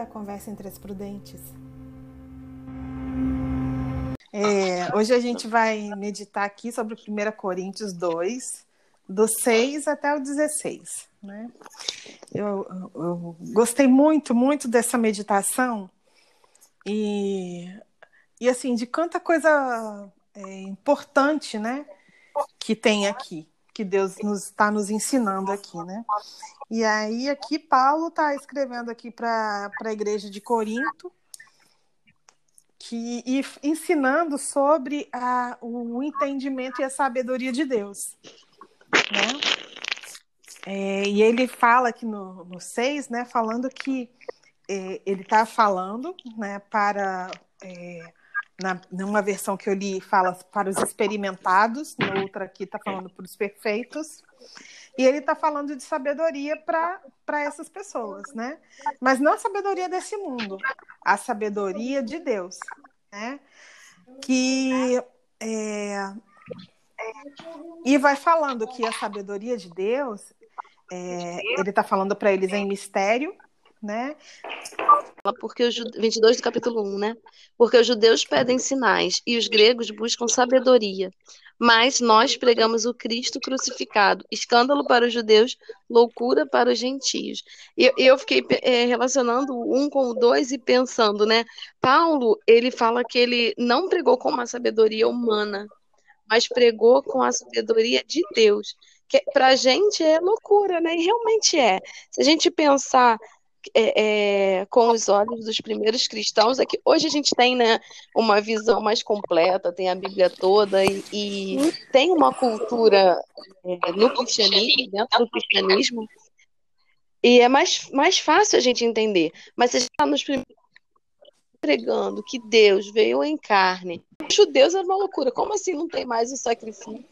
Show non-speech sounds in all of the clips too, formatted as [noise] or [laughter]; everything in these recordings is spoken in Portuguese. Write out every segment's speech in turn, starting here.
à Conversa entre as Prudentes. É, hoje a gente vai meditar aqui sobre 1 Coríntios 2, do 6 até o 16. Né? Eu, eu gostei muito, muito dessa meditação e, e assim, de quanta coisa é, importante né, que tem aqui, que Deus nos está nos ensinando aqui. Né? E aí, aqui, Paulo está escrevendo aqui para a igreja de Corinto, que, e ensinando sobre a, o entendimento e a sabedoria de Deus. Né? É, e ele fala aqui no, no 6, né, falando que é, ele está falando né, para. É, na, numa versão que eu li, fala para os experimentados, na outra aqui está falando para os perfeitos. E ele está falando de sabedoria para essas pessoas, né? Mas não a sabedoria desse mundo, a sabedoria de Deus, né? Que é, e vai falando que a sabedoria de Deus, é, ele está falando para eles em mistério, né? Porque os 22 do capítulo 1, né? Porque os judeus pedem sinais e os gregos buscam sabedoria. Mas nós pregamos o Cristo crucificado, escândalo para os judeus, loucura para os gentios. E eu fiquei é, relacionando um com o dois e pensando, né? Paulo, ele fala que ele não pregou com uma sabedoria humana, mas pregou com a sabedoria de Deus. Que para a gente é loucura, né? E realmente é. Se a gente pensar é, é, com os olhos dos primeiros cristãos, é que hoje a gente tem né, uma visão mais completa, tem a Bíblia toda e, e tem uma cultura é, no cristianismo, dentro do cristianismo, e é mais, mais fácil a gente entender. Mas se a gente está nos primeiros pregando que Deus veio em carne, os judeus era uma loucura. Como assim não tem mais o sacrifício?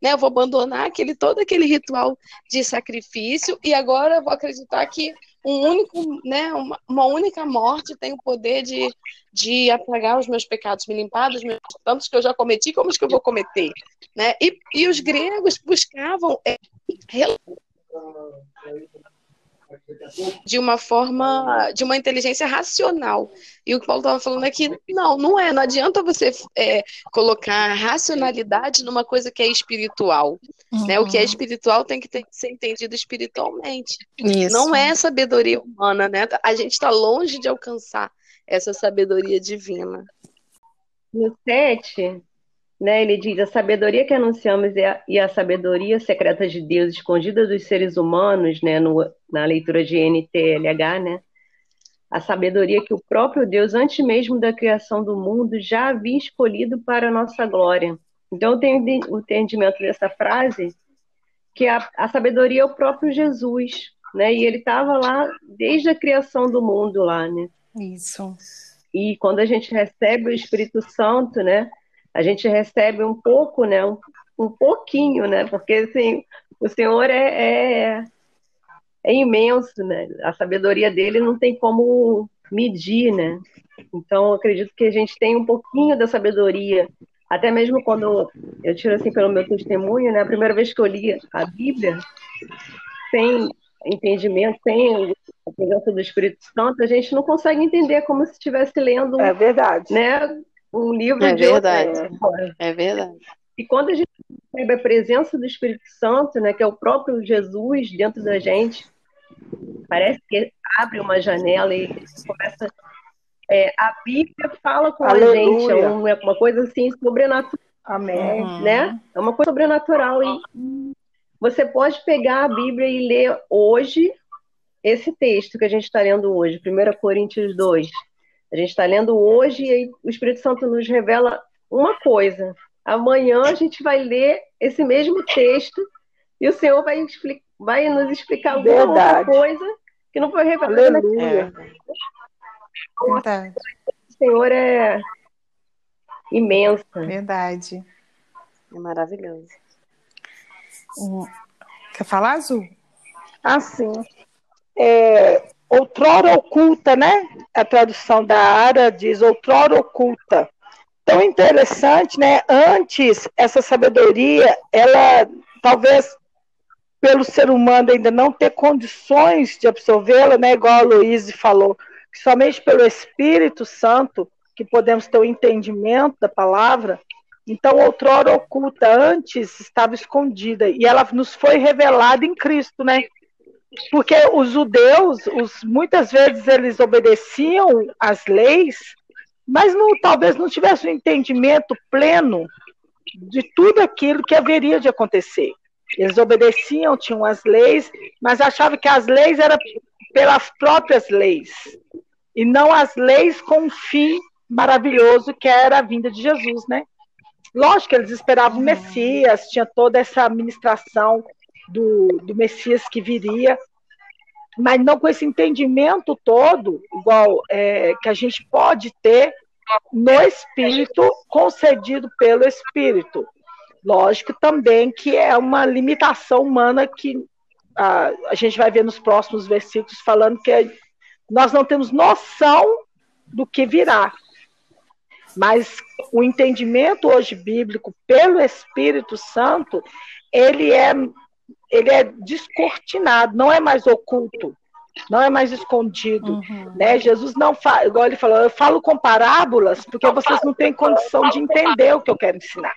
Né, eu vou abandonar aquele todo aquele ritual de sacrifício e agora vou acreditar que um único, né, uma, uma, única morte tem o poder de, de apagar os meus pecados, me limpar dos meus tantos que eu já cometi, como os que eu vou cometer, né? E, e os gregos buscavam é, de uma forma, de uma inteligência racional. E o que o Paulo estava falando é que não, não é, não adianta você é, colocar racionalidade numa coisa que é espiritual. Uhum. Né? O que é uhum. espiritual tem que, ter, ser entendido espiritualmente. Isso. Não é sabedoria humana, né? A gente está longe de alcançar essa sabedoria divina. No 7, né, ele diz: a sabedoria que anunciamos e a, e a, sabedoria secreta de Deus escondida dos seres humanos, né, no, na leitura de NTLH, né, a sabedoria que o próprio Deus, antes mesmo da criação do mundo, já havia escolhido para a nossa glória. Então, eu tenho o entendimento dessa frase que a, a sabedoria é o próprio Jesus, né, e ele estava lá desde a criação do mundo lá, né. Isso. E quando a gente recebe o Espírito Santo, né, a gente recebe um pouco, né? Um, um pouquinho, né? Porque assim, o Senhor é, é, é imenso, né? A sabedoria dele não tem como medir, né? Então, acredito que a gente tem um pouquinho da sabedoria. Até mesmo quando eu tiro assim pelo meu testemunho, né? A primeira vez que eu li a Bíblia, sem entendimento, sem a presença do Espírito Santo, a gente não consegue entender como se estivesse lendo. É verdade. Né? Um livro é de verdade. Outra... É verdade. E quando a gente recebe a presença do Espírito Santo, né, que é o próprio Jesus dentro da gente, parece que abre uma janela e começa. É, a Bíblia fala com Aleluia. a gente, é uma, uma coisa assim sobrenatural. Amém. Uhum. Né? É uma coisa sobrenatural. E você pode pegar a Bíblia e ler hoje esse texto que a gente está lendo hoje, 1 Coríntios 2. A gente está lendo hoje e o Espírito Santo nos revela uma coisa. Amanhã a gente vai ler esse mesmo texto e o Senhor vai, vai nos explicar alguma outra coisa que não foi revelada Aleluia. Verdade. O Senhor é imenso. Verdade. É maravilhoso. Quer falar, Azul? Ah, sim. É, outrora oculta, né? A tradução da Ara diz outrora oculta. Tão interessante, né? Antes, essa sabedoria, ela talvez pelo ser humano ainda não ter condições de absorvê-la, né? Igual a Luíse falou, que somente pelo Espírito Santo que podemos ter o entendimento da palavra. Então, outrora oculta, antes estava escondida, e ela nos foi revelada em Cristo, né? Porque os judeus, os, muitas vezes eles obedeciam às leis, mas não, talvez não tivessem um entendimento pleno de tudo aquilo que haveria de acontecer. Eles obedeciam, tinham as leis, mas achavam que as leis eram pelas próprias leis, e não as leis com um fim maravilhoso que era a vinda de Jesus, né? Lógico que eles esperavam o Messias, tinha toda essa administração do, do Messias que viria, mas não com esse entendimento todo, igual é, que a gente pode ter no Espírito, concedido pelo Espírito. Lógico também que é uma limitação humana que a, a gente vai ver nos próximos versículos falando que nós não temos noção do que virá. Mas o entendimento hoje bíblico pelo Espírito Santo, ele é ele é descortinado, não é mais oculto, não é mais escondido, uhum. né? Jesus não fala, igual ele falou, eu falo com parábolas porque vocês não têm condição de entender o que eu quero ensinar.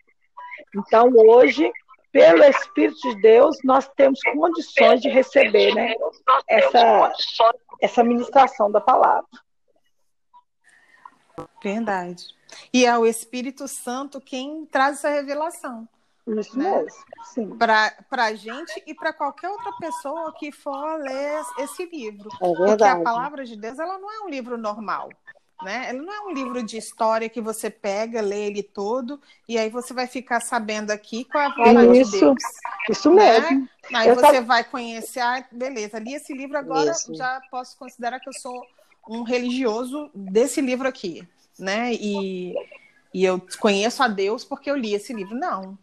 Então, hoje, pelo Espírito de Deus, nós temos condições de receber, né, essa essa ministração da palavra. Verdade. E é o Espírito Santo quem traz essa revelação. Isso né? mesmo, sim. Para a gente e para qualquer outra pessoa que for ler esse livro. É verdade. Porque a palavra de Deus ela não é um livro normal. Né? Ele não é um livro de história que você pega, lê ele todo e aí você vai ficar sabendo aqui qual é a vontade isso, de Deus. Isso né? mesmo. Aí eu você vai conhecer, ah, beleza, li esse livro agora, isso. já posso considerar que eu sou um religioso desse livro aqui, né? E, e eu conheço a Deus porque eu li esse livro. Não,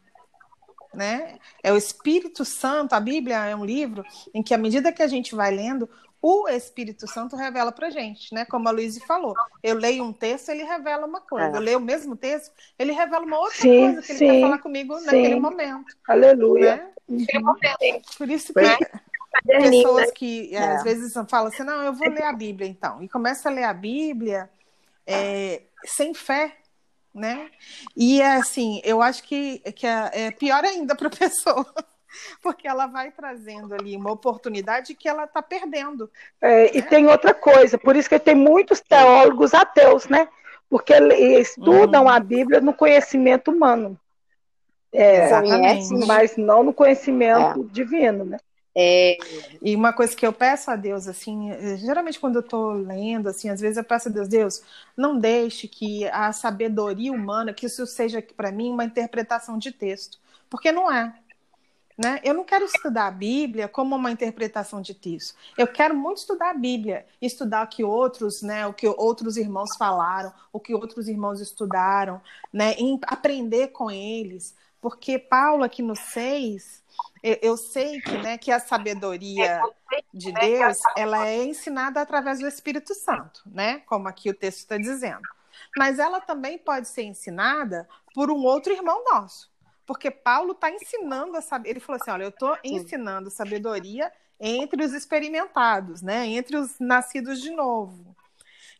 né? É o Espírito Santo, a Bíblia é um livro em que, à medida que a gente vai lendo, o Espírito Santo revela para gente, né? Como a Luísa falou, eu leio um texto, ele revela uma coisa. É. Eu leio o mesmo texto, ele revela uma outra sim, coisa que sim, ele quer falar comigo sim. naquele momento. Aleluia. Né? Uhum. Por isso que é. pessoas que é. às vezes falam assim, não, eu vou ler a Bíblia então, e começa a ler a Bíblia é, sem fé, né? E assim, eu acho que, que é, é pior ainda para a [laughs] pessoa. Porque ela vai trazendo ali uma oportunidade que ela está perdendo. É, né? E tem outra coisa, por isso que tem muitos teólogos ateus, né? Porque estudam uhum. a Bíblia no conhecimento humano. É, Exatamente. Mas não no conhecimento é. divino, né? É... E uma coisa que eu peço a Deus, assim, geralmente quando eu estou lendo, assim, às vezes eu peço a Deus, Deus, não deixe que a sabedoria humana, que isso seja para mim uma interpretação de texto, porque não é. Né? Eu não quero estudar a Bíblia como uma interpretação de texto. Eu quero muito estudar a Bíblia, estudar o que outros, né, o que outros irmãos falaram, o que outros irmãos estudaram, né, aprender com eles, porque Paulo aqui no 6, eu, sei que, né, que a sabedoria de Deus ela é ensinada através do Espírito Santo, né? Como aqui o texto está dizendo. Mas ela também pode ser ensinada por um outro irmão nosso. Porque Paulo está ensinando a saber. Ele falou assim: olha, eu estou ensinando sabedoria entre os experimentados, né? Entre os nascidos de novo.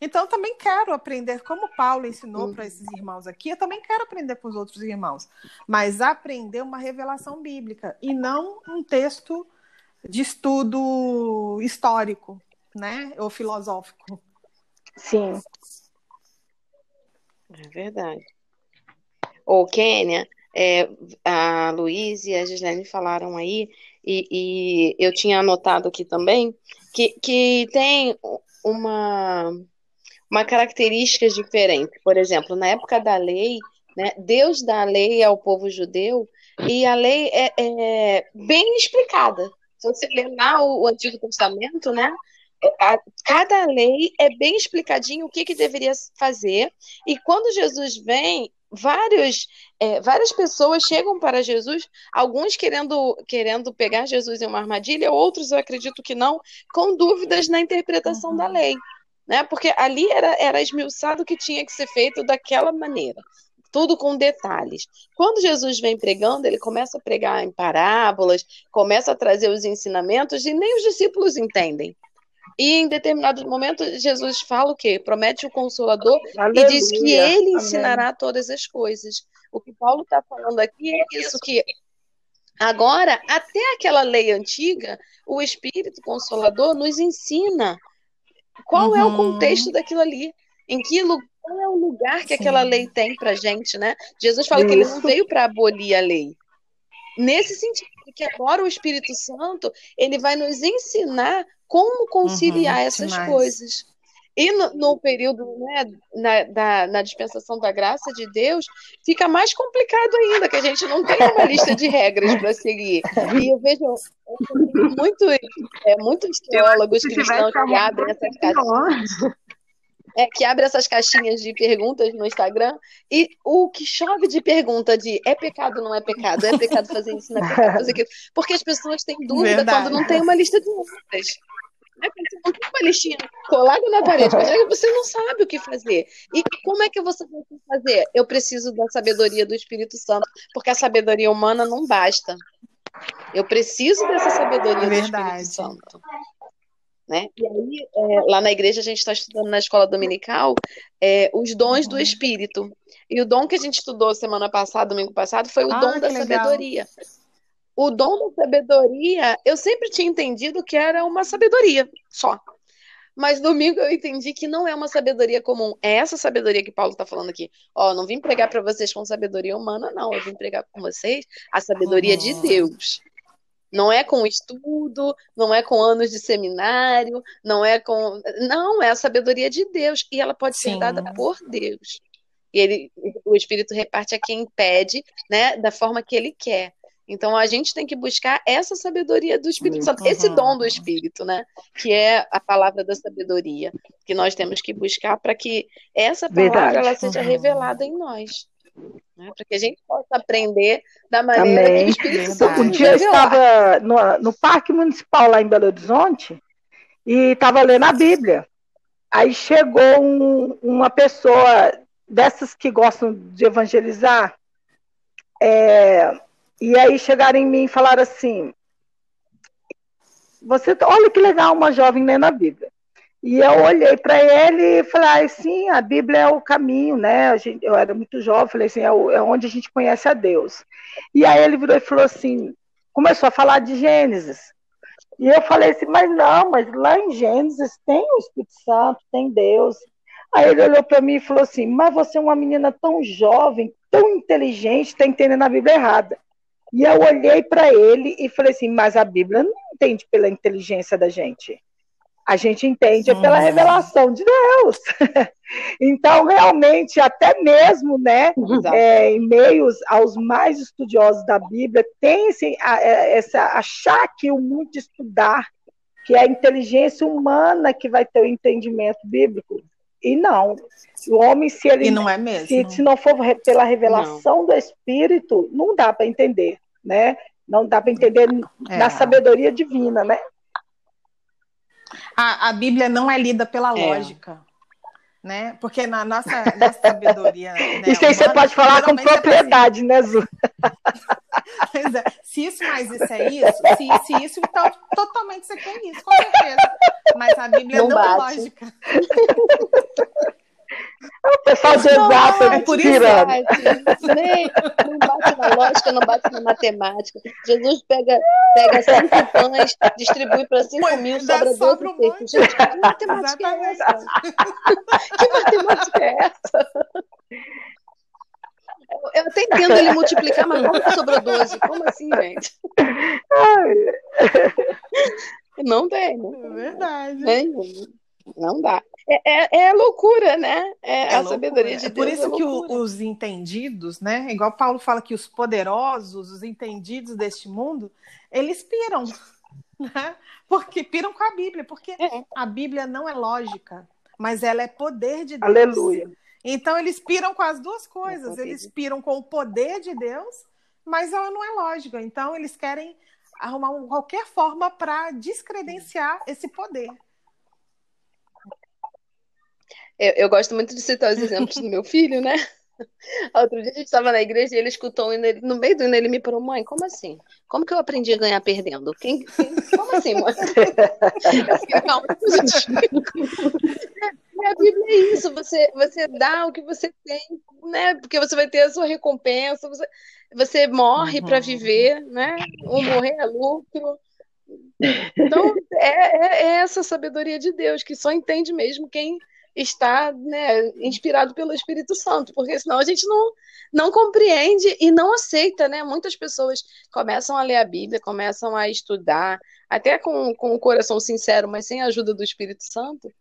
Então, eu também quero aprender, como Paulo ensinou uhum. para esses irmãos aqui, eu também quero aprender com os outros irmãos, mas aprender uma revelação bíblica e não um texto de estudo histórico, né, ou filosófico. Sim. É verdade. Ô, Kênia, é, a Luiz e a Gislene falaram aí, e, e, eu tinha anotado aqui também, que, que tem uma uma característica diferente. Por exemplo, na época da lei, né, Deus dá a lei ao povo judeu e a lei é, é bem explicada. Se você ler lá o, o Antigo Testamento, né, a, cada lei é bem explicadinho o que, que deveria fazer. E quando Jesus vem, vários, é, várias pessoas chegam para Jesus, alguns querendo, querendo pegar Jesus em uma armadilha, outros eu acredito que não, com dúvidas na interpretação uhum. da lei né? Porque ali era, era esmiuçado que tinha que ser feito daquela maneira. Tudo com detalhes. Quando Jesus vem pregando, ele começa a pregar em parábolas, começa a trazer os ensinamentos e nem os discípulos entendem. E em determinados momentos, Jesus fala o quê? Promete o Consolador Aleluia. e diz que ele Amém. ensinará todas as coisas. O que Paulo está falando aqui é isso, que agora, até aquela lei antiga, o Espírito Consolador nos ensina qual é o Uhum. contexto daquilo ali, em que qual é o lugar que Sim. aquela lei tem pra gente, né? Jesus fala que ele não Isso. veio para abolir a lei. Nesse sentido, que agora o Espírito Santo, ele vai nos ensinar como conciliar Uhum, essas demais. coisas. E no, no período né, na, da, na dispensação da graça de Deus, fica mais complicado ainda, que a gente não tem uma lista de regras para seguir. E eu vejo muitos, é, muitos teólogos cristãos que abrem essas caixinhas, é, que abrem essas caixinhas de perguntas no Instagram e o que chove de pergunta de é pecado, não é pecado, é pecado fazer isso, não é pecado fazer aquilo. Porque as pessoas têm dúvida Verdade. quando não tem uma lista de regras. Você não tem uma listinha colada na parede, é você não sabe o que fazer. E como é que você vai fazer? Eu preciso da sabedoria do Espírito Santo, porque a sabedoria humana não basta. Eu preciso dessa sabedoria do Verdade. Espírito Santo. Né? E aí, é, lá na igreja, a gente está estudando na escola dominical é, os dons do Espírito. E o dom que a gente estudou semana passada, domingo passado, foi o Ah, dom da legal. sabedoria. O dom da sabedoria, eu sempre tinha entendido que era uma sabedoria só. Mas domingo eu entendi que não é uma sabedoria comum. É essa sabedoria que Paulo está falando aqui. Ó, não vim pregar para vocês com sabedoria humana, não. Eu vim pregar com vocês a sabedoria de Uhum. Deus. Não é com estudo, não é com anos de seminário, não é com. Não, é a sabedoria de Deus. E ela pode ser Sim. dada por Deus. E ele, o Espírito reparte a quem pede, né, da forma que ele quer. Então a gente tem que buscar essa sabedoria do Espírito Santo, esse Uhum. dom do Espírito, né? Que é a palavra da sabedoria, que nós temos que buscar para que essa palavra Verdade. ela seja Uhum. revelada em nós. Né? Para que a gente possa aprender da maneira que Amém. o Espírito Verdade. Santo Um nos dia eu estava no, no Parque Municipal lá em Belo Horizonte e estava lendo a Bíblia. Aí chegou um- uma pessoa dessas que gostam de evangelizar, é, e aí chegaram em mim e falaram assim: você, olha que legal uma jovem lendo a Bíblia. E eu olhei para ele e falei, ah, sim, a Bíblia é o caminho, né? Gente- eu era muito jovem, falei assim, é, o- é onde a gente conhece a Deus. E aí ele virou e falou assim, começou a falar de Gênesis. E eu falei assim, mas não, mas lá em Gênesis tem o Espírito Santo, tem Deus. Aí ele olhou para mim e falou assim, mas você é uma menina tão jovem, tão inteligente, está entendendo a Bíblia errada. E eu olhei para ele e falei assim, mas a Bíblia não entende pela inteligência da gente. A gente entende é pela revelação de Deus. [laughs] então, realmente, até mesmo, né, é, em meios aos mais estudiosos da Bíblia, tem esse, a- é, essa achar que o muito estudar, que é a inteligência humana que vai ter o entendimento bíblico. E não. O homem, se ele E não é se, mesmo. se não for pela revelação do Espírito, não dá para entender, né? Não dá para entender É. na sabedoria divina, né? A, a Bíblia não é lida pela É. lógica. Né? Porque na nossa, nossa sabedoria. Né, Isso aí você pode falar com fala propriedade, né, Zu? [laughs] Pois é. Se isso mais isso é isso, se, se isso, então totalmente você quer isso, com certeza. Mas a Bíblia Não não, é lógica. [laughs] O pessoal de Não, exato é por isso, tirando. nem, não bate na lógica, não bate na matemática. Jesus pega, pega cinco pães, distribui para cinco mil, sobra doze um peixes. Gente, que matemática é Exatamente. essa? Que matemática é essa? Eu- até entendo ele multiplicar, mas como que sobrou 12? Como assim, gente? Não tem, não É verdade. Não dá. É, é, é loucura, né? É, É a loucura. sabedoria de É por Deus. isso que o- os entendidos, né? Igual Paulo fala que os poderosos, os entendidos deste mundo, eles piram, [laughs] né? Porque piram com a Bíblia, porque É. a Bíblia não é lógica, mas ela é poder de Deus. Aleluia. Então eles piram com as duas coisas. Eles piram com o poder de Deus, mas ela não é lógica. Então eles querem arrumar um- qualquer forma para descredenciar esse poder. Eu, eu gosto muito de citar os exemplos do meu filho, né? [laughs] Outro dia a gente estava na igreja e ele escutou um ele- no meio do hino ele me falou, mãe, como assim? Como que eu aprendi a ganhar perdendo? Quem, quem- como assim, mãe? [laughs] Eu fiquei, calma, [laughs] a Bíblia é isso, você, você dá o que você tem, né? Porque você vai ter a sua recompensa, você, você morre para Uhum. viver, né? O morrer é lucro. Então, é, é- é essa sabedoria de Deus, que só entende mesmo quem está, né, inspirado pelo Espírito Santo, porque senão a gente não, não compreende e não aceita, né? Muitas pessoas começam a ler a Bíblia, começam a estudar, até com, com o coração sincero, mas sem a ajuda do Espírito Santo,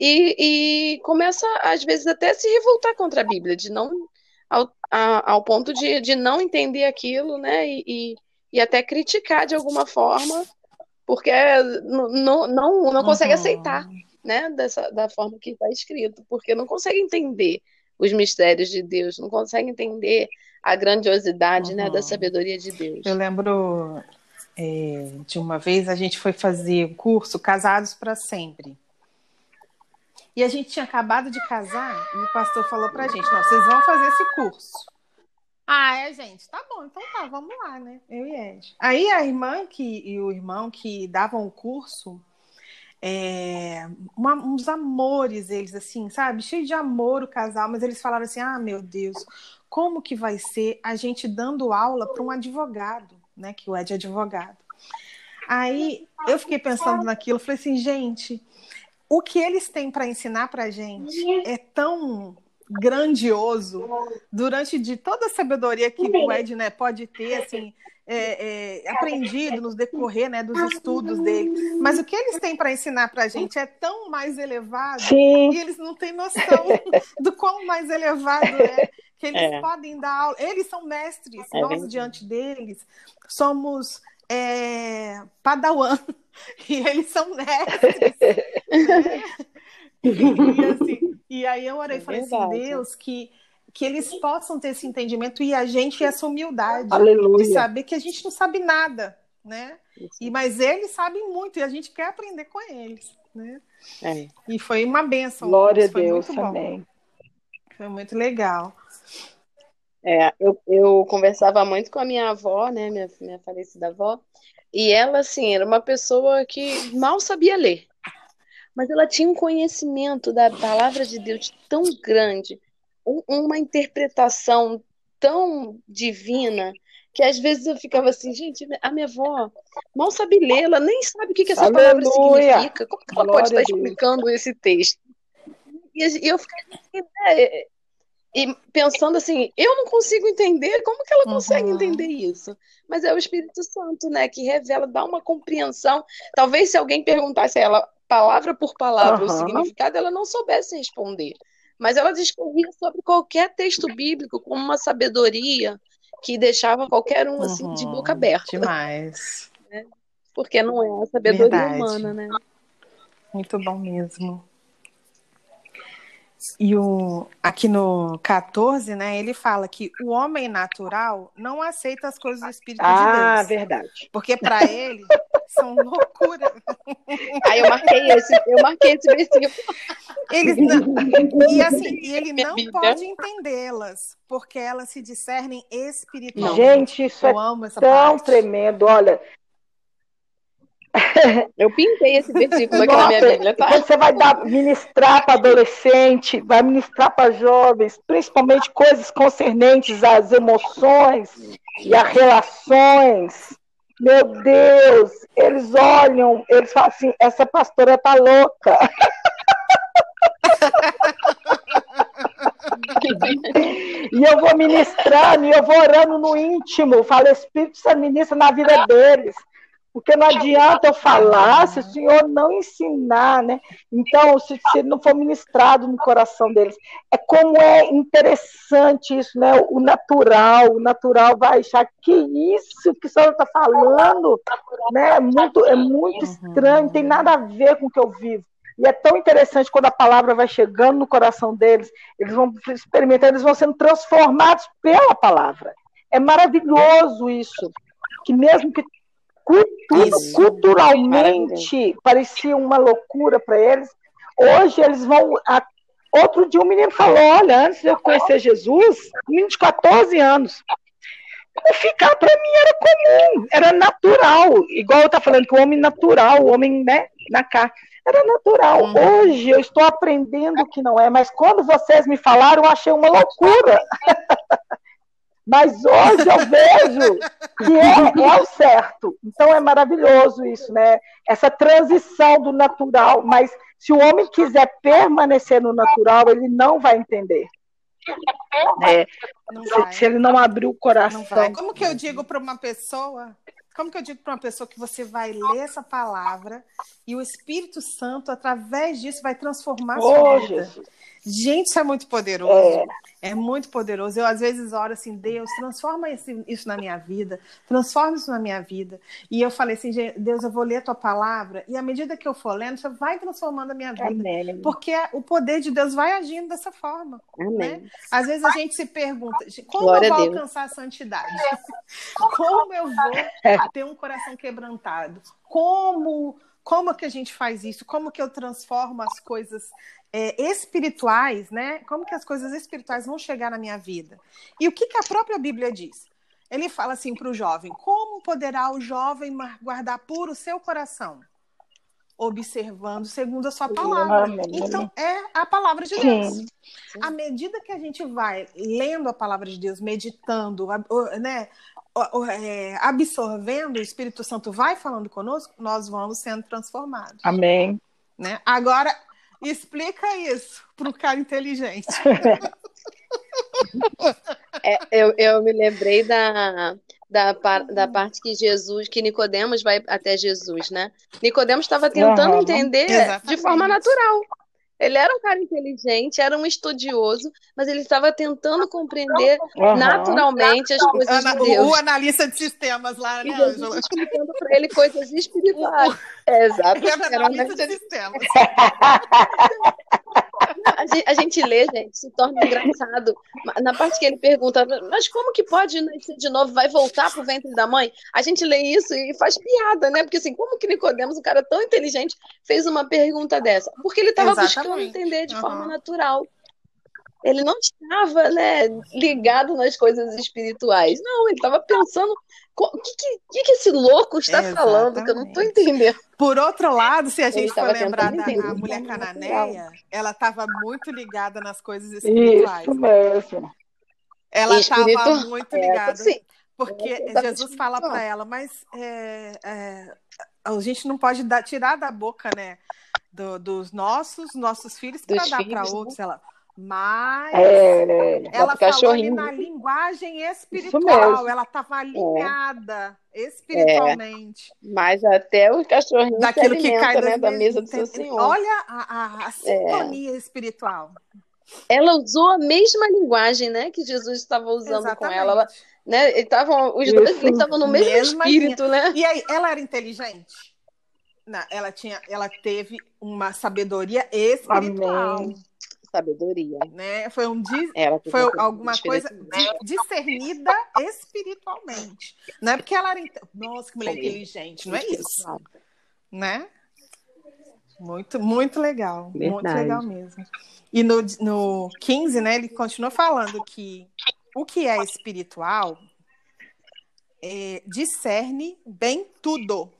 e, e começa, às vezes, até a se revoltar contra a Bíblia, de não, ao, a- ao ponto de, de não entender aquilo, né? E, e, e até criticar de alguma forma, porque não, não, não, não consegue Uhum. aceitar né, dessa, da forma que está escrito, porque não consegue entender os mistérios de Deus, não consegue entender a grandiosidade, né, da Uhum. sabedoria de Deus. Eu lembro é, de uma vez a gente foi fazer o curso Casados para Sempre. E a gente tinha acabado de casar e o pastor falou pra gente: não, vocês vão fazer esse curso. Ah, é, gente, tá bom, então tá, vamos lá, né? Eu e Ed. Aí a irmã que, e o irmão que davam o curso, é, uma- uns amores, eles assim, sabe? Cheio de amor o casal, mas eles falaram assim: ah, meu Deus, como que vai ser a gente dando aula para um advogado, né? Que o Ed é advogado. Aí eu fiquei pensando naquilo, falei assim, gente, o que eles têm para ensinar para gente é tão grandioso durante de toda a sabedoria que o Ed né, pode ter assim é, é, aprendido nos decorrer né, dos estudos dele mas o que eles têm para ensinar para a gente é tão mais elevado Sim, e eles não têm noção [laughs] do quão mais elevado é que eles É. podem dar aula. Eles são mestres, É nós diante deles somos é, padawan [laughs] e eles são mestres. né? [laughs] e, assim, e aí eu orei e É falei assim. Deus, que, que eles possam ter esse entendimento e a gente essa humildade de aleluia. saber que a gente não sabe nada, né? E, mas eles sabem muito e a gente quer aprender com eles, né? É. E foi uma benção. Glória a Deus, amém. Foi muito legal. É, eu, eu conversava muito com a minha avó, né, minha, minha falecida avó, e ela, assim, era uma pessoa que mal sabia ler, mas ela tinha um conhecimento da palavra de Deus tão grande, uma interpretação tão divina, que às vezes eu ficava assim, gente, a minha avó mal sabe ler, ela nem sabe o que que essa palavra Aleluia. significa, como que ela Glória pode estar explicando esse texto? E eu ficava assim, né, e pensando assim, eu não consigo entender, como que ela consegue Uhum. entender isso? Mas é o Espírito Santo, né, que revela, dá uma compreensão. Talvez se alguém perguntasse a ela palavra por palavra o Aham. significado, ela não soubesse responder. Mas ela discorria sobre qualquer texto bíblico com uma sabedoria que deixava qualquer um assim de Uhum. boca aberta, Demais. [laughs] porque não é a sabedoria Verdade. humana, né? Muito bom mesmo. E o, aqui no 14, né, ele fala que o homem natural não aceita as coisas do Espírito Ah, de Deus. verdade. Porque para ele são loucura. Aí eu marquei esse, eu marquei esse versículo. Eles não, e assim, ele não pode entendê-las, porque elas se discernem espiritualmente. Gente, isso é Eu amo essa tão parte. tremendo. Olha, [laughs] Eu pintei esse versículo aqui na minha Nossa, Bíblia, tá? você vai dar, ministrar para adolescente, vai ministrar para jovens, principalmente coisas concernentes às emoções e às relações. Meu Deus, eles olham, eles falam assim: essa pastora tá louca. E eu vou ministrando, e eu vou orando no íntimo. Falo, Espírito Santo ministra na vida deles. Porque não adianta eu falar se o Senhor não ensinar, né? Então, se, se não for ministrado no coração deles. É como é interessante isso, né? O natural, o natural vai achar que isso que o Senhor está falando, né? É muito, é muito estranho, não tem nada a ver com o que eu vivo. E é tão interessante quando a palavra vai chegando no coração deles, eles vão experimentando, eles vão sendo transformados pela palavra. É maravilhoso isso. Que mesmo que culturalmente parecia uma loucura para eles, hoje eles vão a- Outro dia um menino falou: Olha, antes de eu conhecer Jesus, um menino de 14 anos, ficar para mim era comum, era natural. Igual eu tá falando que o homem natural, o homem né, na carne, era natural. Uhum. Hoje eu estou aprendendo que não é, mas quando vocês me falaram, eu achei uma loucura. [laughs] mas hoje eu vejo que é, é o certo. Então é maravilhoso isso, né? Essa transição do natural, mas se o homem quiser permanecer no natural, ele não vai entender. É, se, se, ele não abrir o coração. Como que eu digo para uma pessoa? Como que eu digo para uma pessoa que você vai ler essa palavra e o Espírito Santo, através disso, vai transformar a sua oh, vida? Jesus. Gente, isso é muito poderoso. É. é. muito poderoso. Eu, às vezes, oro assim, Deus, transforma esse, isso na minha vida, transforma isso na minha vida. E eu falei assim, Deus, eu vou ler a tua palavra, e à medida que eu for lendo, você vai transformando a minha vida. Amém. Porque o poder de Deus vai agindo dessa forma. Né? Às vezes a gente se pergunta, como Glória eu vou alcançar a santidade? [laughs] como eu vou [laughs] ter um coração quebrantado? Como como que a gente faz isso? Como que eu transformo as coisas é, espirituais, né? Como que as coisas espirituais vão chegar na minha vida? E o que, que a própria Bíblia diz? Ele fala assim para o jovem: como poderá o jovem guardar puro o seu coração? Observando segundo a sua palavra. Então, é a palavra de Deus. À medida que a gente vai lendo a palavra de Deus, meditando, né, absorvendo, o Espírito Santo vai falando conosco, nós vamos sendo transformados. Amém. Né? Agora, explica isso para o cara inteligente. [laughs] é, eu, eu me lembrei da, da, da parte que Jesus, que Nicodemos vai até Jesus, né? Nicodemos estava tentando uhum. entender Exatamente. de forma natural. Ele era um cara inteligente, era um estudioso, mas ele estava tentando compreender uhum. naturalmente as coisas Ana, de Deus. O analista de sistemas lá, né, Ângela? explicando para ele coisas [laughs] espirituais. É, exato. Era analista de sistemas. [laughs] A gente, a gente lê, gente, se torna engraçado. Na parte que ele pergunta, mas como que pode nascer de novo, vai voltar pro ventre da mãe? A gente lê isso e faz piada, né? Porque assim, como que Nicodemos, um cara tão inteligente, fez uma pergunta dessa? Porque ele estava buscando entender de uhum. forma natural. Ele não estava né, ligado nas coisas espirituais. Não, ele estava pensando o que, que, que, esse louco está Exatamente. falando que eu não estou entendendo. Por outro lado, se a gente for lembrar da mulher cananeia, ela estava muito ligada nas coisas espirituais. Isso mesmo. Ela estava muito é, ligada. É, porque Jesus fala para ela, mas é, é, a gente não pode dar, tirar da boca, né, do, dos nossos, nossos filhos para dar para né? outros. Ela, mas é, é, ela falou ali na linguagem espiritual, ela estava alinhada é. espiritualmente. É. Mas até o cachorrinho Daquilo se que cai né, da mesa do seu senhor. Olha a, a, a sintonia espiritual. Ela usou a mesma linguagem né, que Jesus estava usando Exatamente. com ela. ela né, estavam, os dois estavam no mesmo Mesma espírito, linha. né? E aí, ela era inteligente? Não, ela, tinha, ela teve uma sabedoria espiritual. Amém sabedoria. Né? Foi, um foi alguma coisa discernida espiritualmente. Não é porque ela era. Nossa, que mulher Sim. inteligente, não é isso. Né? Muito, muito legal. Verdade. Muito legal mesmo. E no, no 15, né, ele continua falando que o que é espiritual é, discerne bem tudo.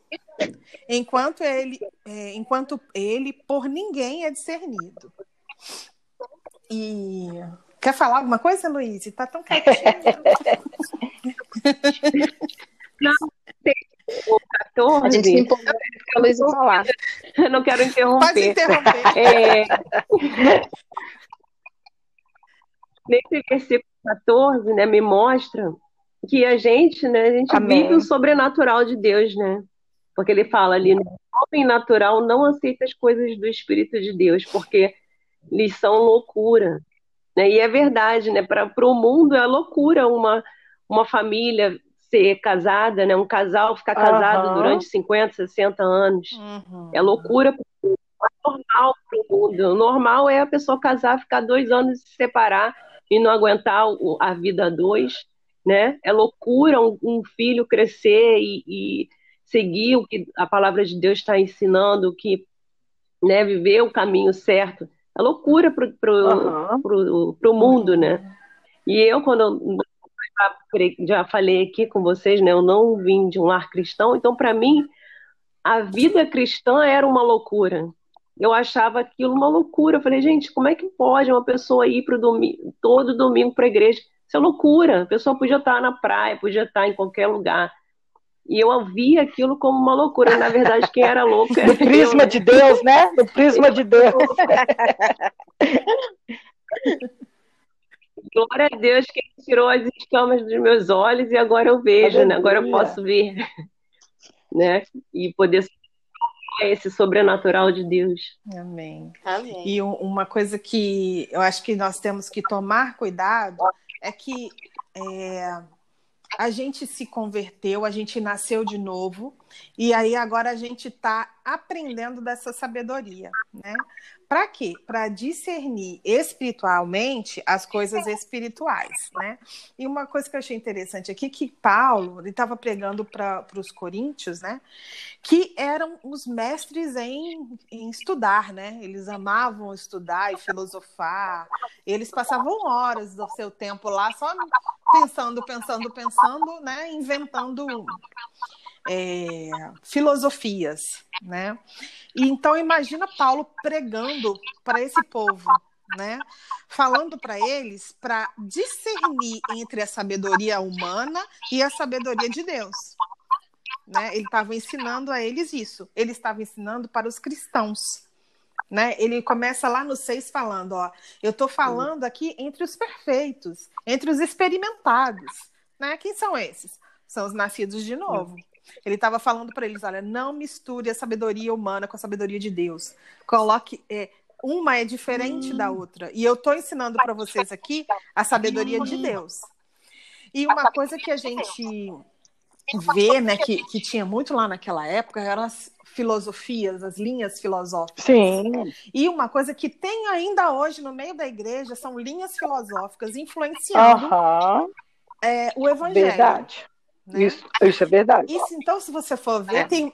Enquanto ele, é, enquanto ele por ninguém é discernido. E quer falar alguma coisa, Luiz? Está tão quietinho. [laughs] Não, o 14. A gente empolgou a Luiz falar. Eu não quero interromper. Pode interromper. É... Nesse versículo 14, né, me mostra que a gente, né, a gente Amém. vive o sobrenatural de Deus, né? Porque ele fala ali, o homem natural não aceita as coisas do Espírito de Deus, porque são loucura. Né? E é verdade, né? Para o mundo é loucura uma, uma família ser casada, né? um casal ficar casado uhum. durante 50, 60 anos. Uhum. É loucura é normal para o mundo. O normal é a pessoa casar, ficar dois anos e se separar e não aguentar a vida dois. Né? É loucura um, um filho crescer e, e, seguir o que a palavra de Deus está ensinando, que né, viver o caminho certo É loucura pro, pro, uhum. pro, pro mundo, né? E eu, quando eu já falei aqui com vocês, né? Eu não vim de um lar cristão, então para mim a vida cristã era uma loucura. Eu achava aquilo uma loucura. Eu falei, gente, como é que pode uma pessoa ir pro domingo, todo domingo para a igreja? Isso é loucura. A pessoa podia estar na praia, podia estar em qualquer lugar. E eu via aquilo como uma loucura. Na verdade, quem era louco era. No prisma eu, de Deus, né? No prisma de Deus. [laughs] Glória a Deus que tirou as escamas dos meus olhos e agora eu vejo, né? Agora eu posso ver, né? E poder esse sobrenatural de Deus. Amém. Amém. E uma coisa que eu acho que nós temos que tomar cuidado é que é, a gente se converteu, a gente nasceu de novo, e aí agora a gente está aprendendo dessa sabedoria, né? Para quê? Para discernir espiritualmente as coisas espirituais, né? E uma coisa que eu achei interessante aqui que Paulo ele estava pregando para os coríntios, né? Que eram os mestres em, em estudar, né? Eles amavam estudar e filosofar. Eles passavam horas do seu tempo lá só pensando, pensando, pensando, né? Inventando é, filosofias, né? E então imagina Paulo pregando para esse povo, né? Falando para eles para discernir entre a sabedoria humana e a sabedoria de Deus. Né? Ele estava ensinando a eles isso. Ele estava ensinando para os cristãos. Né? Ele começa lá no 6 falando, ó, eu estou falando aqui entre os perfeitos, entre os experimentados, né? Quem são esses? São os nascidos de novo. Ele estava falando para eles: olha, não misture a sabedoria humana com a sabedoria de Deus. Coloque. É, uma é diferente hum. da outra. E eu estou ensinando para vocês aqui a sabedoria de Deus. E uma coisa que a gente vê, né, que, que tinha muito lá naquela época, eram as filosofias, as linhas filosóficas. Sim. E uma coisa que tem ainda hoje no meio da igreja são linhas filosóficas influenciando uh -huh. é, o evangelho. Verdade. Né? Isso, isso é verdade. Isso, então, se você for ver, é. tem,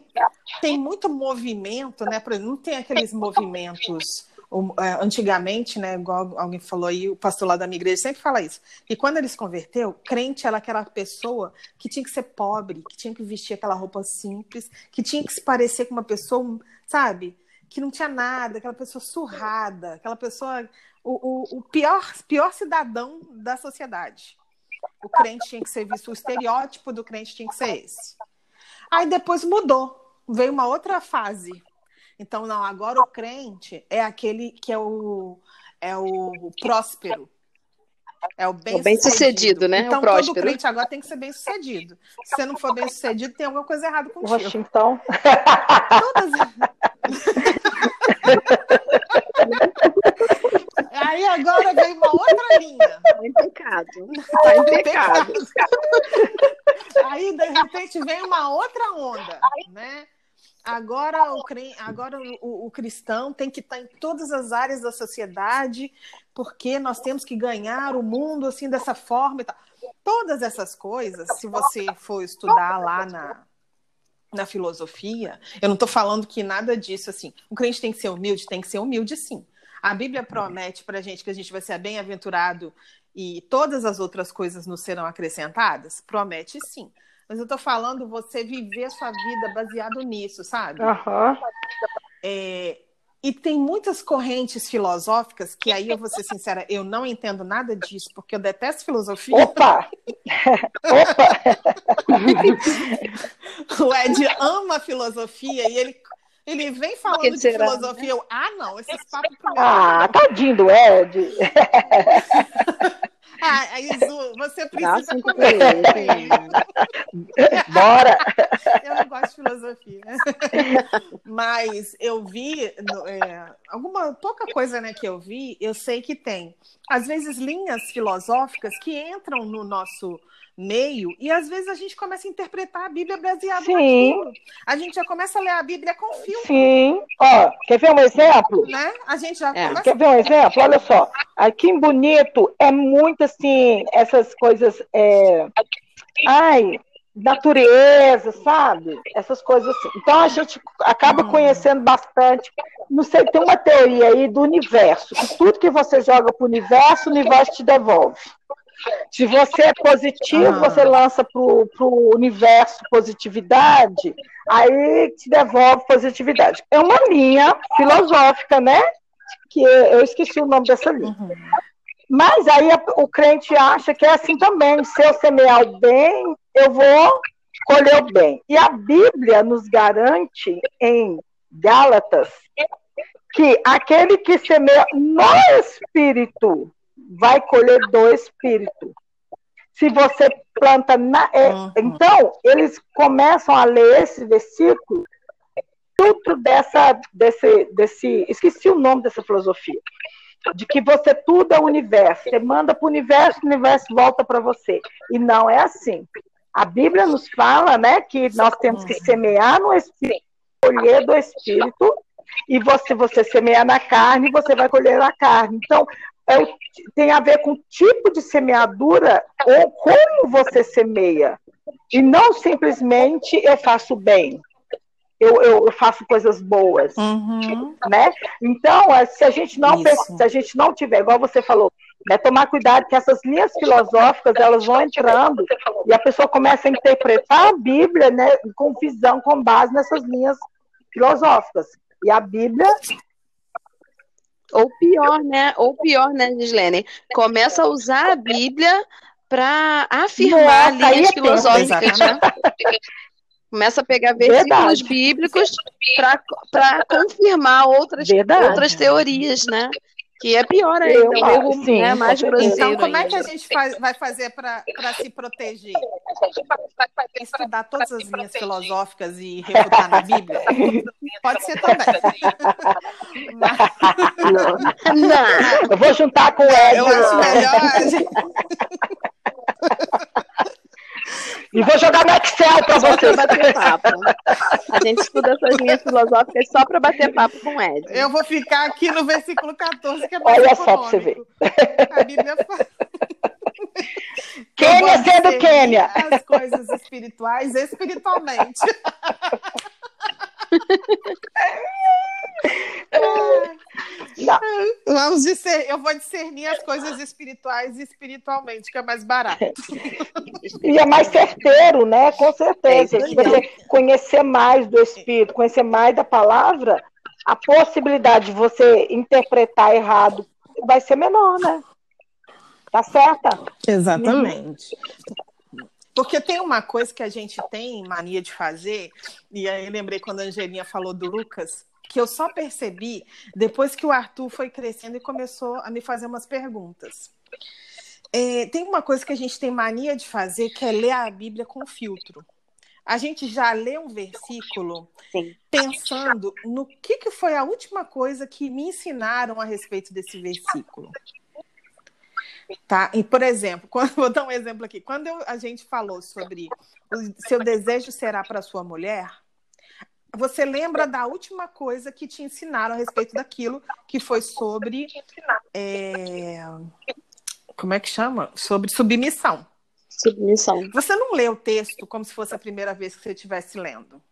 tem muito movimento, né? Por exemplo, não tem aqueles movimentos é, antigamente, né, igual alguém falou aí, o pastor lá da minha igreja sempre fala isso. E quando ele se converteu, crente era aquela pessoa que tinha que ser pobre, que tinha que vestir aquela roupa simples, que tinha que se parecer com uma pessoa, sabe, que não tinha nada, aquela pessoa surrada, aquela pessoa, o, o, o pior, pior cidadão da sociedade. O crente tinha que ser visto, o estereótipo do crente tinha que ser esse. Aí depois mudou, veio uma outra fase. Então, não, agora o crente é aquele que é o, é o próspero. É o bem, o bem sucedido, né? Então, o próspero. todo crente agora tem que ser bem sucedido. Se você não for bem sucedido, tem alguma coisa errada contigo. Washington. Todas... [laughs] Agora vem uma outra linha. Tá em pecado. Tá em pecado. Aí, de repente, vem uma outra onda, né? Agora, o, agora o, o, cristão tem que estar em todas as áreas da sociedade, porque nós temos que ganhar o mundo assim dessa forma e tal. Todas essas coisas, se você for estudar lá na, na filosofia, eu não estou falando que nada disso assim. O crente tem que ser humilde, tem que ser humilde, sim. A Bíblia promete para a gente que a gente vai ser bem-aventurado e todas as outras coisas nos serão acrescentadas? Promete sim. Mas eu estou falando você viver a sua vida baseado nisso, sabe? Uhum. É, e tem muitas correntes filosóficas que aí eu vou ser sincera, eu não entendo nada disso, porque eu detesto filosofia. Opa! Opa! [laughs] o Ed ama filosofia e ele ele vem falando de será, filosofia. Eu, ah, não, esses papos Ah, tadinho do Ed. [laughs] ah, Izu, você precisa [laughs] Bora! Eu não gosto de filosofia. Mas eu vi é, alguma pouca coisa né, que eu vi, eu sei que tem. Às vezes linhas filosóficas que entram no nosso meio, e às vezes a gente começa a interpretar a Bíblia baseada Sim. naquilo. A gente já começa a ler a Bíblia com filtro. Sim. Ó, quer ver um exemplo? Né? A gente já é. Quer ver um exemplo? Olha só. Aqui em Bonito é muito assim, essas coisas. É... Ai, natureza, sabe? Essas coisas assim. Então a gente acaba uhum. conhecendo bastante. Não sei, tem uma teoria aí do universo, que tudo que você joga para o universo, o universo te devolve. Se você é positivo, ah. você lança para o universo positividade, aí te devolve positividade. É uma linha filosófica, né? Que eu esqueci o nome dessa linha. Uhum. Mas aí o crente acha que é assim também. Se eu semear o bem, eu vou colher o bem. E a Bíblia nos garante em Gálatas que aquele que semeia no Espírito vai colher do Espírito. Se você planta na. É, uhum. Então, eles começam a ler esse versículo tudo dessa, desse, desse. Esqueci o nome dessa filosofia. De que você tudo é o universo. Você manda para o universo, o universo volta para você. E não é assim. A Bíblia nos fala né, que nós temos que semear no Espírito, colher do Espírito, e você, você semear na carne, você vai colher a carne. Então, é, tem a ver com o tipo de semeadura ou como você semeia. E não simplesmente eu faço bem, eu, eu, faço coisas boas, uhum. né? Então, é, se a gente não se a gente não tiver, igual você falou, né, tomar cuidado que essas linhas filosóficas elas vão entrando e a pessoa começa a interpretar a Bíblia, né, com visão, com base nessas linhas filosóficas. E a Bíblia ou pior, né? Ou pior, né, Gislene? Começa a usar a Bíblia para afirmar Nossa, linhas é filosóficas, né? [laughs] Começa a pegar versículos Verdade. bíblicos para confirmar outras, outras teorias, né? Que é pior ainda, eu, um erro sim, né, mais grosseiro. Então, como é que a gente faz, vai fazer para se proteger? Estudar todas as linhas filosóficas e refutar na Bíblia? Pode ser também. Não. Não. Eu vou juntar com o Ed. Eu acho melhor. E vou jogar no Excel para vocês. bater papo. A gente estuda essas linhas filosóficas só para bater papo com o Ed. Eu vou ficar aqui no versículo 14, que é mais Olha só para você ver. A Bíblia fala. Quênia sendo Quênia. As coisas espirituais espiritualmente. [laughs] [laughs] Vamos discernir, eu vou discernir as coisas espirituais espiritualmente, que é mais barato. [laughs] E é mais certeiro, né? Com certeza. Se você conhecer mais do Espírito, conhecer mais da palavra, a possibilidade de você interpretar errado vai ser menor, né? Tá certa? Exatamente. Porque tem uma coisa que a gente tem mania de fazer, e aí lembrei quando a Angelinha falou do Lucas, que eu só percebi depois que o Arthur foi crescendo e começou a me fazer umas perguntas. É, tem uma coisa que a gente tem mania de fazer, que é ler a Bíblia com filtro. A gente já lê um versículo Sim. pensando no que, que foi a última coisa que me ensinaram a respeito desse versículo. Tá? E, por exemplo, [laughs] quando, vou dar um exemplo aqui. Quando eu, a gente falou sobre o seu desejo será para sua mulher, você lembra da última coisa que te ensinaram a respeito daquilo, que foi sobre. É, como é que chama? Sobre submissão. Submissão. Você não lê o texto como se fosse a primeira vez que você estivesse lendo.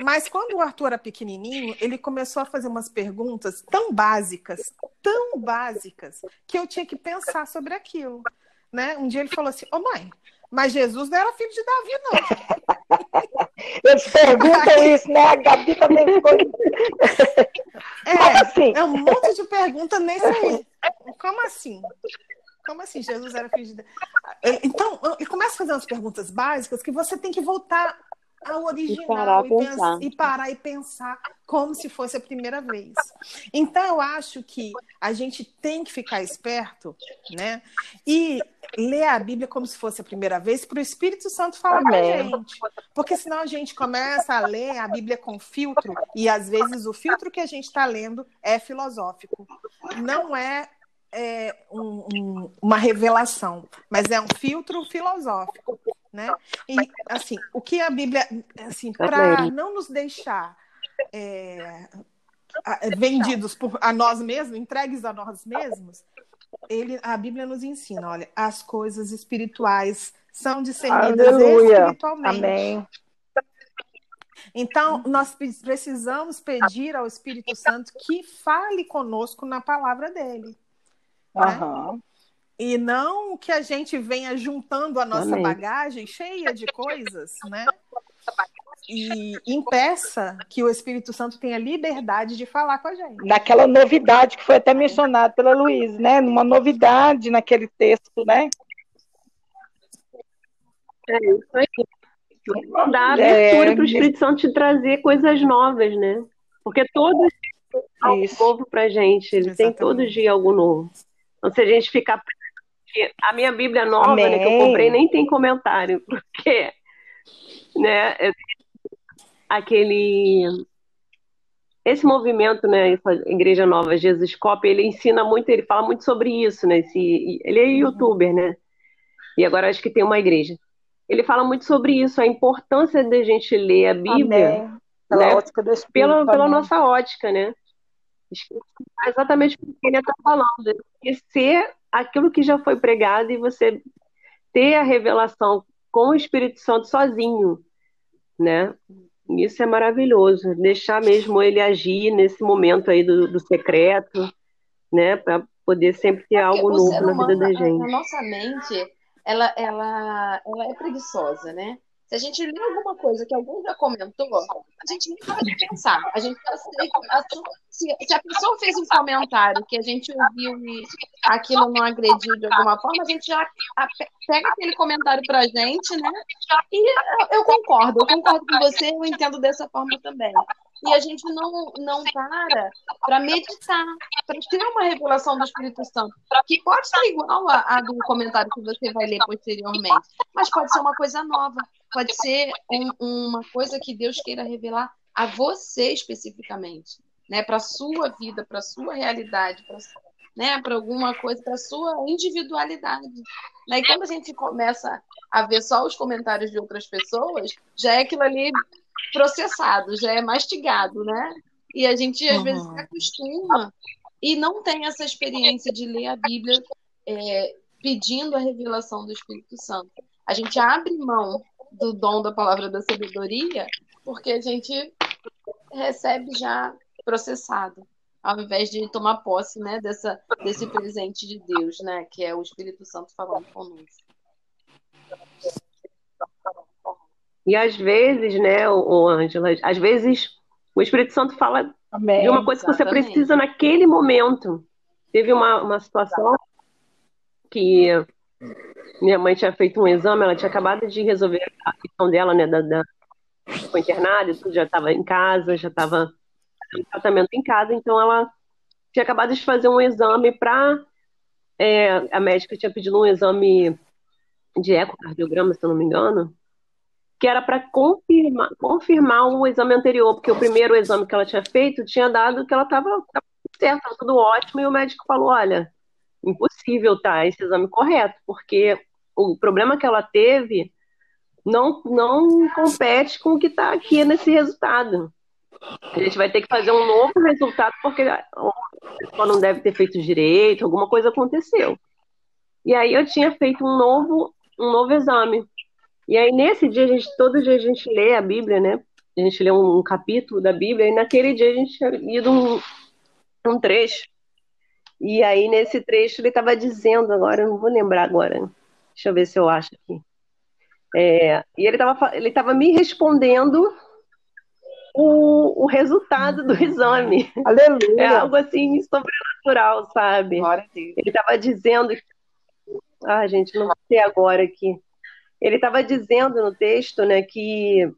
Mas quando o Arthur era pequenininho, ele começou a fazer umas perguntas tão básicas, tão básicas, que eu tinha que pensar sobre aquilo. Né? Um dia ele falou assim: Ô oh, mãe, mas Jesus não era filho de Davi, não. [laughs] Eles perguntam isso, né? A Gabi também ficou. É, assim? é um monte de pergunta nesse aí. Como assim? Como assim Jesus era filho de Davi? Então, ele começa a fazer umas perguntas básicas que você tem que voltar ao original e parar, e, pensar. e parar e pensar como se fosse a primeira vez. Então eu acho que a gente tem que ficar esperto, né? E ler a Bíblia como se fosse a primeira vez para o Espírito Santo falar com a gente. Porque senão a gente começa a ler a Bíblia com filtro e às vezes o filtro que a gente está lendo é filosófico. Não é é, um, um, uma revelação, mas é um filtro filosófico né? E assim, o que a Bíblia, assim, para não nos deixar é, vendidos por, a nós mesmos, entregues a nós mesmos, ele, a Bíblia nos ensina, olha, as coisas espirituais são discernidas Aleluia. espiritualmente. Amém. Então, nós precisamos pedir ao Espírito Santo que fale conosco na palavra dele. Uhum. Né? E não que a gente venha juntando a nossa Amém. bagagem cheia de coisas, né? E impeça que o Espírito Santo tenha liberdade de falar com a gente. Naquela novidade que foi até mencionada pela Luísa, né? Uma novidade naquele texto, né? É isso aí. Dar abertura é, para o Espírito Santo te trazer coisas novas, né? Porque todo dia é algo novo para gente. Ele Exatamente. tem todo dia algo novo. Então, se a gente ficar. A minha Bíblia nova, né, que eu comprei, nem tem comentário, [laughs] porque né, aquele esse movimento, né, Igreja Nova Jesus Cop, ele ensina muito, ele fala muito sobre isso, né? Esse, ele é uhum. youtuber, né? E agora acho que tem uma igreja ele fala muito sobre isso, a importância de a gente ler a Bíblia pela, né? ótica do Espírito, pela, pela nossa ótica, né? Exatamente o que ele está falando, esquecer aquilo que já foi pregado e você ter a revelação com o Espírito Santo sozinho, né? Isso é maravilhoso, deixar mesmo ele agir nesse momento aí do, do secreto, né? Para poder sempre ter algo novo na vida da gente. Na nossa mente, ela, ela, ela é preguiçosa, né? Se a gente lê alguma coisa que alguém já comentou, a gente nem pode pensar. A gente se, se a pessoa fez um comentário que a gente ouviu e aquilo não agrediu de alguma forma, a gente já pega aquele comentário pra gente, né? E eu concordo, eu concordo com você, eu entendo dessa forma também e a gente não, não para para meditar, para ter uma revelação do Espírito Santo, que pode ser igual a, a, do comentário que você vai ler posteriormente, mas pode ser uma coisa nova, pode ser um, uma coisa que Deus queira revelar a você especificamente, né, para sua vida, para sua realidade, para né, para alguma coisa, para sua individualidade. Né? E quando a gente começa a ver só os comentários de outras pessoas, já é aquilo ali processado, já é mastigado, né? E a gente às uhum. vezes se acostuma e não tem essa experiência de ler a Bíblia é, pedindo a revelação do Espírito Santo. A gente abre mão do dom da palavra da sabedoria porque a gente recebe já processado, ao invés de tomar posse, né, dessa, desse presente de Deus, né, que é o Espírito Santo falando conosco. E às vezes, né, o Ângela, às vezes o Espírito Santo fala Amém, de uma coisa exatamente. que você precisa naquele momento. Teve uma, uma situação que minha mãe tinha feito um exame, ela tinha acabado de resolver a questão dela, né, da, da foi internada, já estava em casa, já estava em tratamento em casa, então ela tinha acabado de fazer um exame para é, a médica tinha pedido um exame de ecocardiograma, se eu não me engano, que era para confirmar, confirmar o exame anterior, porque o primeiro exame que ela tinha feito tinha dado que ela estava certa, tudo ótimo, e o médico falou: olha, impossível tá esse exame correto, porque o problema que ela teve não, não compete com o que está aqui nesse resultado. A gente vai ter que fazer um novo resultado porque a pessoa não deve ter feito direito, alguma coisa aconteceu. E aí eu tinha feito um novo, um novo exame. E aí, nesse dia, a gente, todo dia a gente lê a Bíblia, né? A gente lê um, um capítulo da Bíblia, e naquele dia a gente tinha lido um, um trecho. E aí, nesse trecho, ele estava dizendo, agora, eu não vou lembrar agora, deixa eu ver se eu acho aqui. É, e ele estava ele tava me respondendo o, o resultado do exame. Aleluia! É algo assim sobrenatural, sabe? Ele estava dizendo. Ah, gente, não sei agora aqui ele estava dizendo no texto né, que,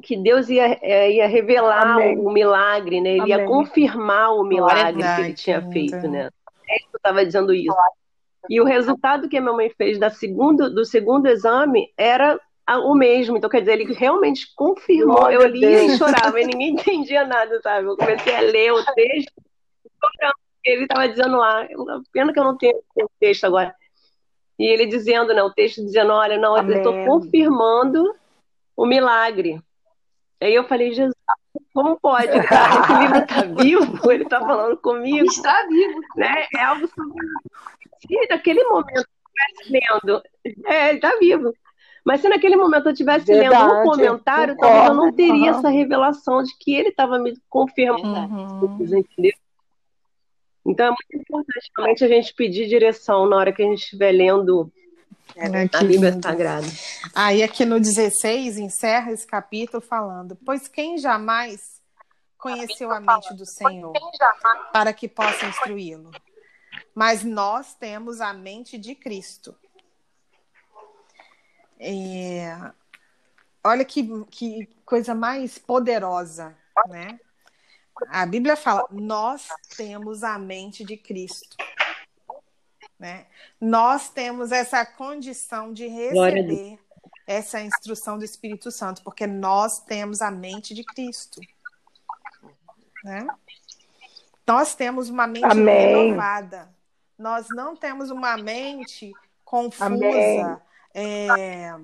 que Deus ia, é, ia revelar Amém. o milagre, né? ele Amém. ia confirmar o milagre que ele tinha feito. Né? Ele estava dizendo isso. E o resultado que a minha mãe fez da segundo, do segundo exame era o mesmo. Então, quer dizer, ele realmente confirmou. Glória eu li e chorava, e ninguém [laughs] entendia nada, sabe? Eu comecei a ler o texto, ele estava dizendo lá. Pena que eu não tenho o texto agora. E ele dizendo, né, o texto dizendo, olha, não, Amém. eu estou confirmando o milagre. Aí eu falei, Jesus, como pode? Esse livro está [laughs] vivo? Ele está falando comigo? Está vivo. Né? É algo sobre... Se naquele momento estivesse lendo. É, ele tá vivo. Mas se naquele momento eu estivesse lendo um comentário, talvez eu não teria uhum. essa revelação de que ele estava me confirmando. Uhum. Entendeu? Então é muito importante realmente a gente pedir direção na hora que a gente estiver lendo é, a Bíblia Sagrada. Aí aqui no 16 encerra esse capítulo falando: Pois quem jamais conheceu a mente do Senhor para que possa instruí-lo? Mas nós temos a mente de Cristo. É... Olha que, que coisa mais poderosa, né? A Bíblia fala: nós temos a mente de Cristo. Né? Nós temos essa condição de receber essa instrução do Espírito Santo, porque nós temos a mente de Cristo. Né? Nós temos uma mente Amém. renovada. Nós não temos uma mente confusa, é,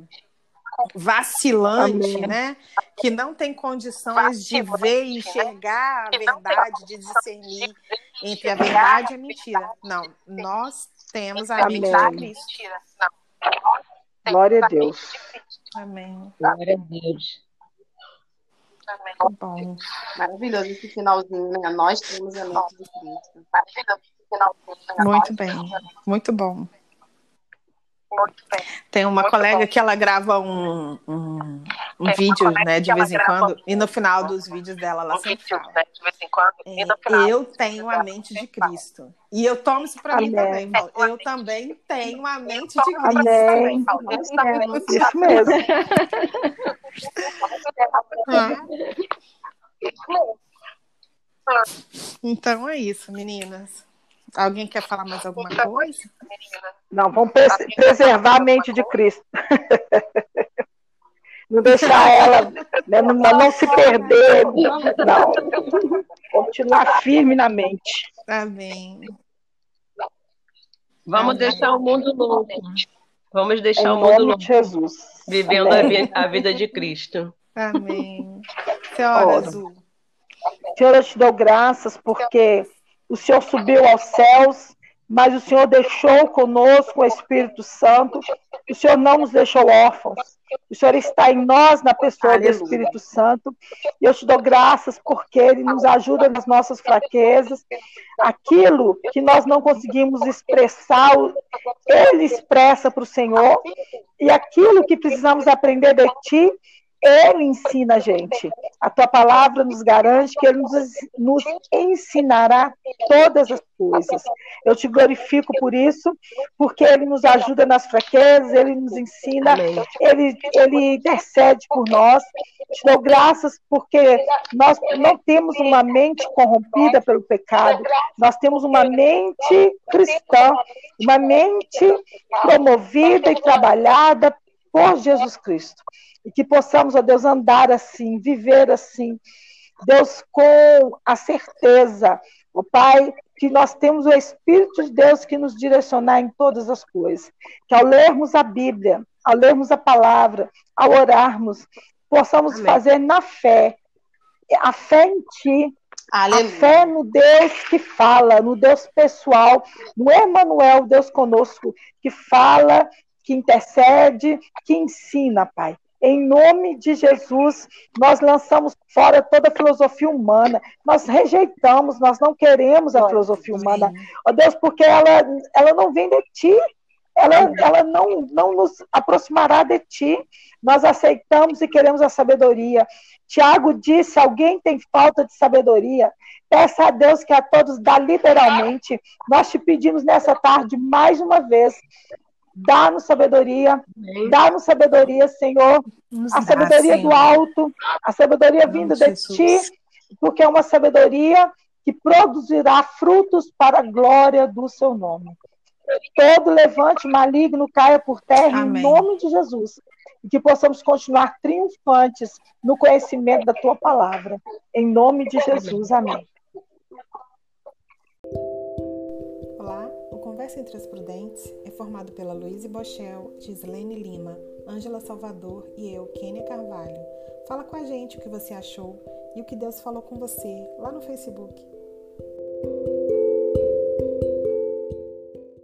vacilante, Amém. né? Que não tem condições de ver e enxergar a verdade, de discernir entre a verdade e a mentira. Não, nós temos a mente de Cristo. Glória a Deus. Amém. Glória a Deus. Amém. Bom. Maravilhoso esse finalzinho, né? Nós temos a mente de Cristo. Maravilhoso esse finalzinho. Né? Muito bem. Muito bom. Tem uma Muito colega bom. que ela grava um, um, um vídeo, né, de vez em quando, um... e no final dos vídeos dela ela um sempre vídeo, fala. Né, de vez em quando, é, final, eu tenho a mente de Cristo. E eu tomo isso para mim também. Eu também tenho a mente de Cristo. Amém. Isso mesmo. [laughs] Então é isso, meninas. Alguém quer falar mais alguma coisa? Não, vamos preservar a mente de Cristo. [laughs] Não deixar ela, né, não, não, se perder, não. Continuar firme na mente. Amém. Vamos Amém. deixar o mundo louco. Vamos deixar em o mundo louco. Jesus. Vivendo a, a, vida de Cristo. Amém. Senhora Azul. Senhor, eu te dou graças porque o Senhor subiu aos céus, mas o Senhor deixou conosco o Espírito Santo, o Senhor não nos deixou órfãos, o Senhor está em nós, na pessoa Aleluia. do Espírito Santo, e eu te dou graças porque Ele nos ajuda nas nossas fraquezas, aquilo que nós não conseguimos expressar, Ele expressa para o Senhor, e aquilo que precisamos aprender de Ti, ele ensina a gente. A tua palavra nos garante que Ele nos, nos, ensinará todas as coisas. Eu te glorifico por isso, porque Ele nos ajuda nas fraquezas, Ele nos ensina, Ele, Ele intercede por nós. Te dou graças porque nós não temos uma mente corrompida pelo pecado, nós temos uma mente cristã, uma mente promovida e trabalhada por Jesus Cristo e que possamos, ó Deus, andar assim, viver assim, Deus, com a certeza, ó Pai, que nós temos o Espírito de Deus que nos direcionar em todas as coisas. Que ao lermos a Bíblia, ao lermos a palavra, ao orarmos, possamos Amém. fazer na fé, a fé em Ti, Aleluia. a fé no Deus que fala, no Deus pessoal, no Emmanuel, Deus conosco, que fala, que intercede, que ensina, Pai. Em nome de Jesus, nós lançamos fora toda a filosofia humana. Nós rejeitamos, nós não queremos a filosofia humana. Ó oh, Deus, porque ela, ela não vem de ti. Ela, ela não, não nos aproximará de ti. Nós aceitamos e queremos a sabedoria. Tiago disse: alguém tem falta de sabedoria? Peça a Deus que a todos dá liberalmente. Nós te pedimos nessa tarde mais uma vez Dá-nos sabedoria, dá-nos sabedoria, Senhor, Nos a sabedoria dá, do alto, a sabedoria vinda de Ti, porque é uma sabedoria que produzirá frutos para a glória do Seu nome. Todo levante maligno caia por terra Amém. em nome de Jesus. E que possamos continuar triunfantes no conhecimento da Tua palavra. Em nome de Jesus. Amém. Conversa entre as Prudentes é formado pela Luíse Bochel, Gislaine Lima, Ângela Salvador e eu, Kênia Carvalho. Fala com a gente o que você achou e o que Deus falou com você lá no Facebook.